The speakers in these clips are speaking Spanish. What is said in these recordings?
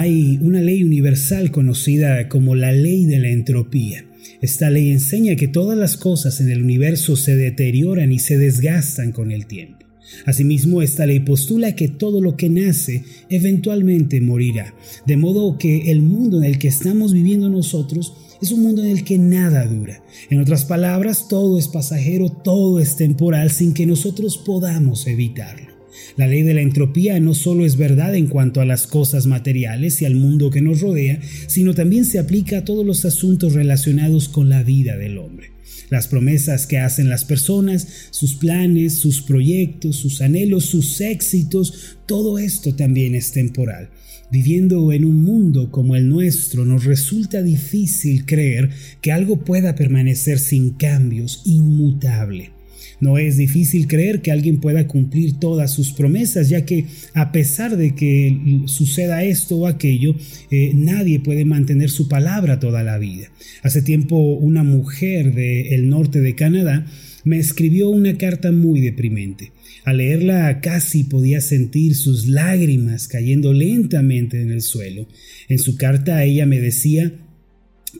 Hay una ley universal conocida como la ley de la entropía. Esta ley enseña que todas las cosas en el universo se deterioran y se desgastan con el tiempo. Asimismo, esta ley postula que todo lo que nace eventualmente morirá, de modo que el mundo en el que estamos viviendo nosotros es un mundo en el que nada dura. En otras palabras, todo es pasajero, todo es temporal sin que nosotros podamos evitarlo. La ley de la entropía no solo es verdad en cuanto a las cosas materiales y al mundo que nos rodea, sino también se aplica a todos los asuntos relacionados con la vida del hombre. Las promesas que hacen las personas, sus planes, sus proyectos, sus anhelos, sus éxitos, todo esto también es temporal. Viviendo en un mundo como el nuestro nos resulta difícil creer que algo pueda permanecer sin cambios, inmutable. No es difícil creer que alguien pueda cumplir todas sus promesas, ya que a pesar de que suceda esto o aquello, eh, nadie puede mantener su palabra toda la vida. Hace tiempo una mujer del norte de Canadá me escribió una carta muy deprimente. Al leerla casi podía sentir sus lágrimas cayendo lentamente en el suelo. En su carta ella me decía,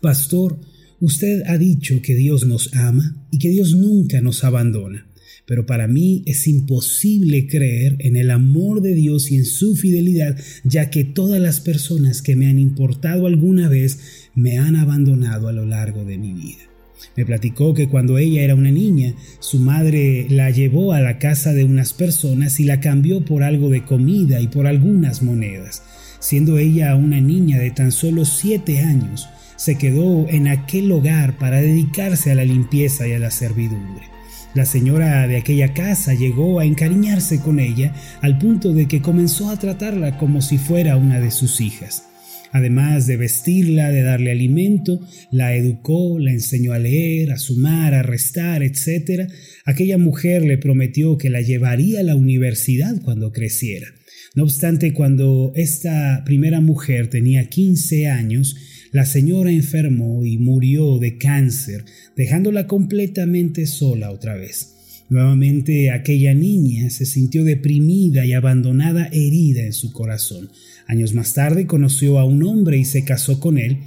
Pastor, Usted ha dicho que Dios nos ama y que Dios nunca nos abandona, pero para mí es imposible creer en el amor de Dios y en su fidelidad, ya que todas las personas que me han importado alguna vez me han abandonado a lo largo de mi vida. Me platicó que cuando ella era una niña, su madre la llevó a la casa de unas personas y la cambió por algo de comida y por algunas monedas. Siendo ella una niña de tan solo siete años, se quedó en aquel hogar para dedicarse a la limpieza y a la servidumbre. La señora de aquella casa llegó a encariñarse con ella al punto de que comenzó a tratarla como si fuera una de sus hijas. Además de vestirla, de darle alimento, la educó, la enseñó a leer, a sumar, a restar, etc. Aquella mujer le prometió que la llevaría a la universidad cuando creciera. No obstante, cuando esta primera mujer tenía 15 años, la señora enfermó y murió de cáncer, dejándola completamente sola otra vez. Nuevamente aquella niña se sintió deprimida y abandonada, herida en su corazón. Años más tarde conoció a un hombre y se casó con él.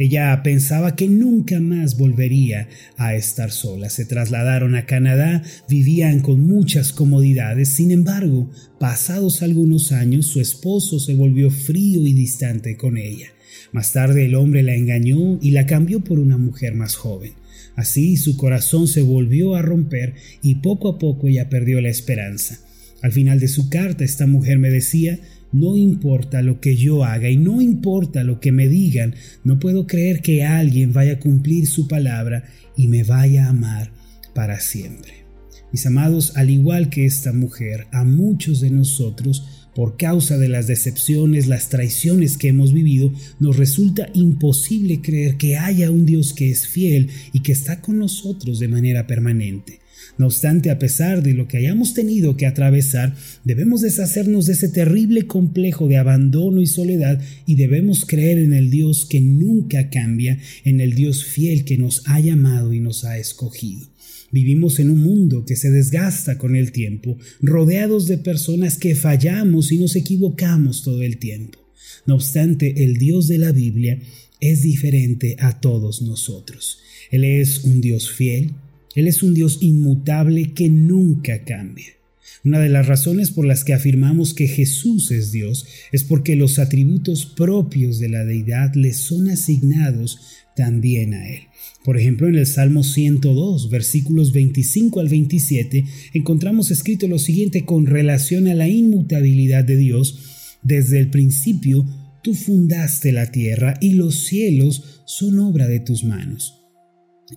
Ella pensaba que nunca más volvería a estar sola. Se trasladaron a Canadá, vivían con muchas comodidades. Sin embargo, pasados algunos años, su esposo se volvió frío y distante con ella. Más tarde el hombre la engañó y la cambió por una mujer más joven. Así su corazón se volvió a romper y poco a poco ella perdió la esperanza. Al final de su carta esta mujer me decía, no importa lo que yo haga y no importa lo que me digan, no puedo creer que alguien vaya a cumplir su palabra y me vaya a amar para siempre. Mis amados, al igual que esta mujer, a muchos de nosotros por causa de las decepciones, las traiciones que hemos vivido, nos resulta imposible creer que haya un Dios que es fiel y que está con nosotros de manera permanente. No obstante, a pesar de lo que hayamos tenido que atravesar, debemos deshacernos de ese terrible complejo de abandono y soledad y debemos creer en el Dios que nunca cambia, en el Dios fiel que nos ha llamado y nos ha escogido. Vivimos en un mundo que se desgasta con el tiempo, rodeados de personas que fallamos y nos equivocamos todo el tiempo. No obstante, el Dios de la Biblia es diferente a todos nosotros. Él es un Dios fiel, Él es un Dios inmutable que nunca cambia. Una de las razones por las que afirmamos que Jesús es Dios es porque los atributos propios de la deidad le son asignados también a Él. Por ejemplo, en el Salmo 102, versículos 25 al 27, encontramos escrito lo siguiente con relación a la inmutabilidad de Dios. Desde el principio, tú fundaste la tierra y los cielos son obra de tus manos.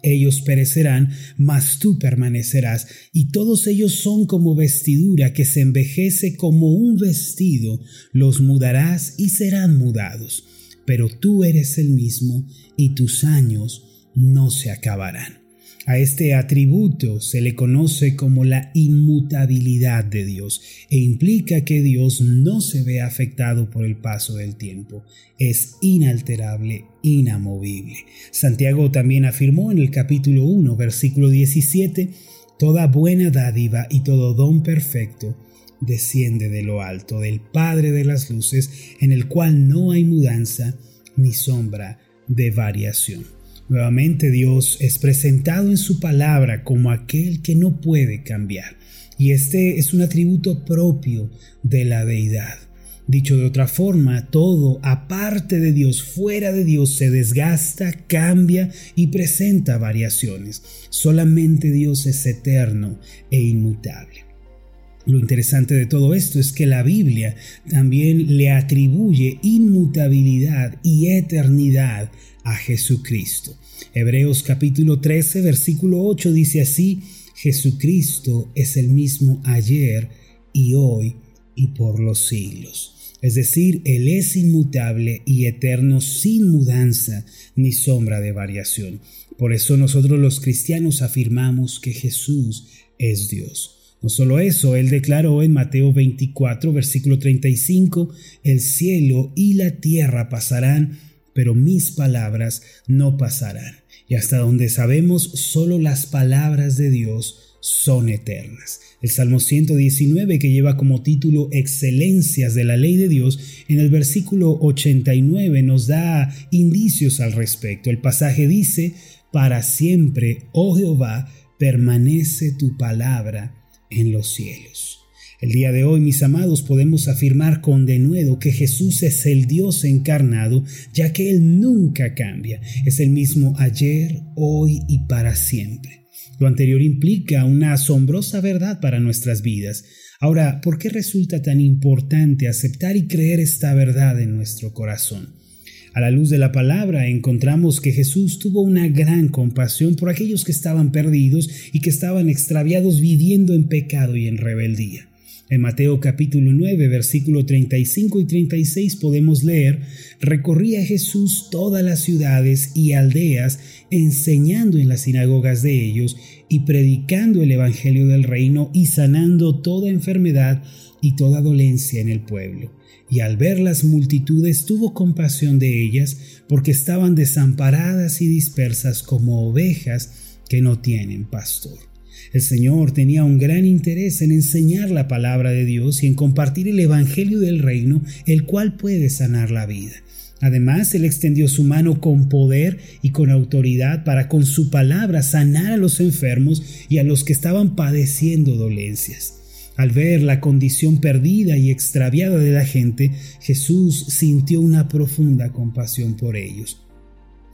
Ellos perecerán, mas tú permanecerás, y todos ellos son como vestidura que se envejece como un vestido, los mudarás y serán mudados. Pero tú eres el mismo, y tus años no se acabarán. A este atributo se le conoce como la inmutabilidad de Dios e implica que Dios no se ve afectado por el paso del tiempo. Es inalterable, inamovible. Santiago también afirmó en el capítulo 1, versículo 17, Toda buena dádiva y todo don perfecto desciende de lo alto, del Padre de las Luces, en el cual no hay mudanza ni sombra de variación. Nuevamente Dios es presentado en su palabra como aquel que no puede cambiar, y este es un atributo propio de la deidad. Dicho de otra forma, todo aparte de Dios, fuera de Dios, se desgasta, cambia y presenta variaciones. Solamente Dios es eterno e inmutable. Lo interesante de todo esto es que la Biblia también le atribuye inmutabilidad y eternidad a Jesucristo. Hebreos capítulo 13, versículo 8 dice así, Jesucristo es el mismo ayer y hoy y por los siglos. Es decir, Él es inmutable y eterno sin mudanza ni sombra de variación. Por eso nosotros los cristianos afirmamos que Jesús es Dios. No solo eso, Él declaró en Mateo 24, versículo 35, el cielo y la tierra pasarán, pero mis palabras no pasarán. Y hasta donde sabemos, solo las palabras de Dios son eternas. El Salmo 119, que lleva como título Excelencias de la ley de Dios, en el versículo 89 nos da indicios al respecto. El pasaje dice, Para siempre, oh Jehová, permanece tu palabra en los cielos. El día de hoy, mis amados, podemos afirmar con denuedo que Jesús es el Dios encarnado, ya que Él nunca cambia. Es el mismo ayer, hoy y para siempre. Lo anterior implica una asombrosa verdad para nuestras vidas. Ahora, ¿por qué resulta tan importante aceptar y creer esta verdad en nuestro corazón? A la luz de la palabra encontramos que Jesús tuvo una gran compasión por aquellos que estaban perdidos y que estaban extraviados viviendo en pecado y en rebeldía. En Mateo capítulo 9, versículo 35 y 36 podemos leer, recorría Jesús todas las ciudades y aldeas, enseñando en las sinagogas de ellos y predicando el Evangelio del reino y sanando toda enfermedad y toda dolencia en el pueblo. Y al ver las multitudes tuvo compasión de ellas, porque estaban desamparadas y dispersas como ovejas que no tienen pastor. El Señor tenía un gran interés en enseñar la palabra de Dios y en compartir el Evangelio del reino, el cual puede sanar la vida. Además, Él extendió su mano con poder y con autoridad para con su palabra sanar a los enfermos y a los que estaban padeciendo dolencias. Al ver la condición perdida y extraviada de la gente, Jesús sintió una profunda compasión por ellos.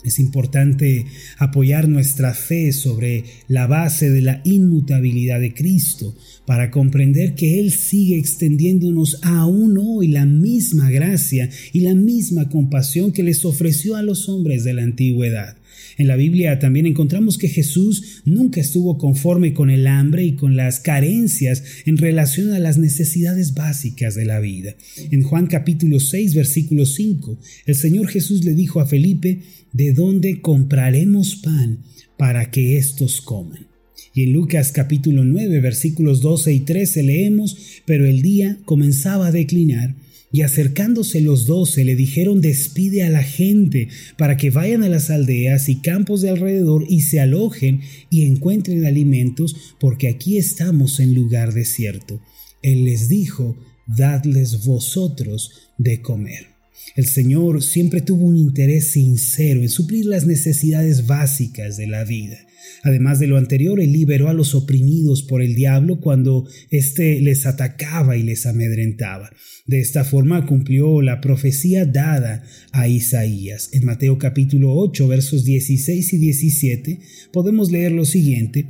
Es importante apoyar nuestra fe sobre la base de la inmutabilidad de Cristo para comprender que Él sigue extendiéndonos aún hoy la misma gracia y la misma compasión que les ofreció a los hombres de la antigüedad. En la Biblia también encontramos que Jesús nunca estuvo conforme con el hambre y con las carencias en relación a las necesidades básicas de la vida. En Juan capítulo 6 versículo 5, el Señor Jesús le dijo a Felipe, ¿de dónde compraremos pan para que éstos coman? Y en Lucas capítulo 9 versículos 12 y 13 leemos, pero el día comenzaba a declinar y acercándose los doce le dijeron despide a la gente para que vayan a las aldeas y campos de alrededor y se alojen y encuentren alimentos porque aquí estamos en lugar desierto. Él les dijo, dadles vosotros de comer. El Señor siempre tuvo un interés sincero en suplir las necesidades básicas de la vida. Además de lo anterior, Él liberó a los oprimidos por el diablo cuando éste les atacaba y les amedrentaba. De esta forma cumplió la profecía dada a Isaías. En Mateo capítulo 8 versos 16 y 17 podemos leer lo siguiente,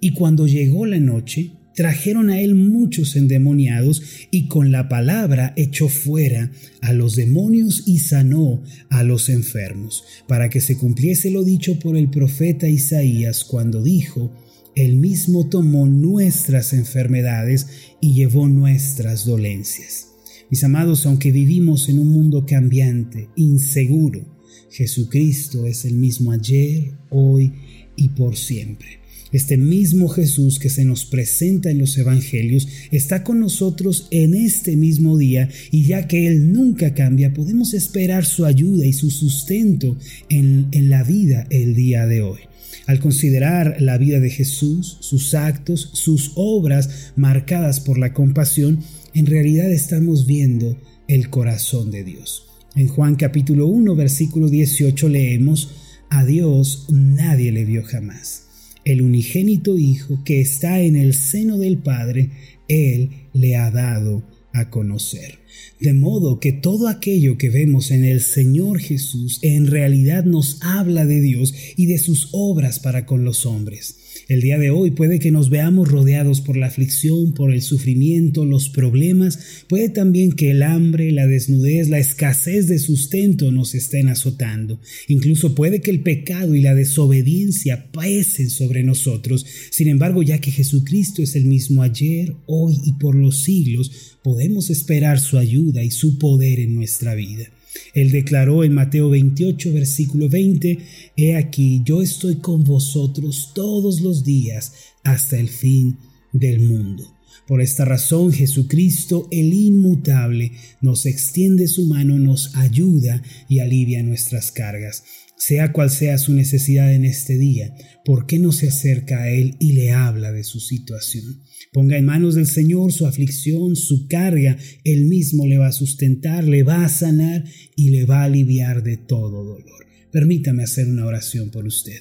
y cuando llegó la noche, trajeron a él muchos endemoniados y con la palabra echó fuera a los demonios y sanó a los enfermos, para que se cumpliese lo dicho por el profeta Isaías cuando dijo, Él mismo tomó nuestras enfermedades y llevó nuestras dolencias. Mis amados, aunque vivimos en un mundo cambiante, inseguro, Jesucristo es el mismo ayer, hoy y por siempre. Este mismo Jesús que se nos presenta en los Evangelios está con nosotros en este mismo día y ya que Él nunca cambia, podemos esperar su ayuda y su sustento en, en la vida el día de hoy. Al considerar la vida de Jesús, sus actos, sus obras marcadas por la compasión, en realidad estamos viendo el corazón de Dios. En Juan capítulo 1, versículo 18 leemos, a Dios nadie le vio jamás. El unigénito Hijo que está en el seno del Padre, Él le ha dado a conocer. De modo que todo aquello que vemos en el Señor Jesús en realidad nos habla de Dios y de sus obras para con los hombres. El día de hoy puede que nos veamos rodeados por la aflicción, por el sufrimiento, los problemas, puede también que el hambre, la desnudez, la escasez de sustento nos estén azotando. Incluso puede que el pecado y la desobediencia pesen sobre nosotros. Sin embargo, ya que Jesucristo es el mismo ayer, hoy y por los siglos, podemos esperar su ayuda y su poder en nuestra vida. Él declaró en Mateo 28, versículo 20, He aquí, yo estoy con vosotros todos los días hasta el fin del mundo. Por esta razón Jesucristo, el inmutable, nos extiende su mano, nos ayuda y alivia nuestras cargas. Sea cual sea su necesidad en este día, ¿por qué no se acerca a Él y le habla de su situación? Ponga en manos del Señor su aflicción, su carga, Él mismo le va a sustentar, le va a sanar y le va a aliviar de todo dolor. Permítame hacer una oración por usted.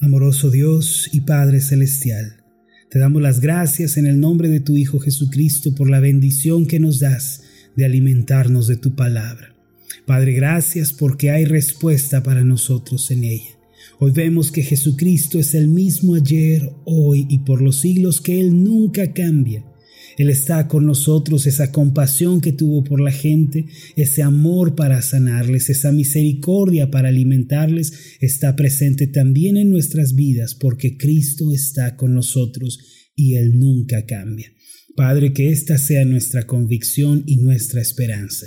Amoroso Dios y Padre Celestial, te damos las gracias en el nombre de tu Hijo Jesucristo por la bendición que nos das de alimentarnos de tu palabra. Padre, gracias porque hay respuesta para nosotros en ella. Hoy vemos que Jesucristo es el mismo ayer, hoy y por los siglos que Él nunca cambia. Él está con nosotros, esa compasión que tuvo por la gente, ese amor para sanarles, esa misericordia para alimentarles, está presente también en nuestras vidas porque Cristo está con nosotros y Él nunca cambia. Padre, que esta sea nuestra convicción y nuestra esperanza.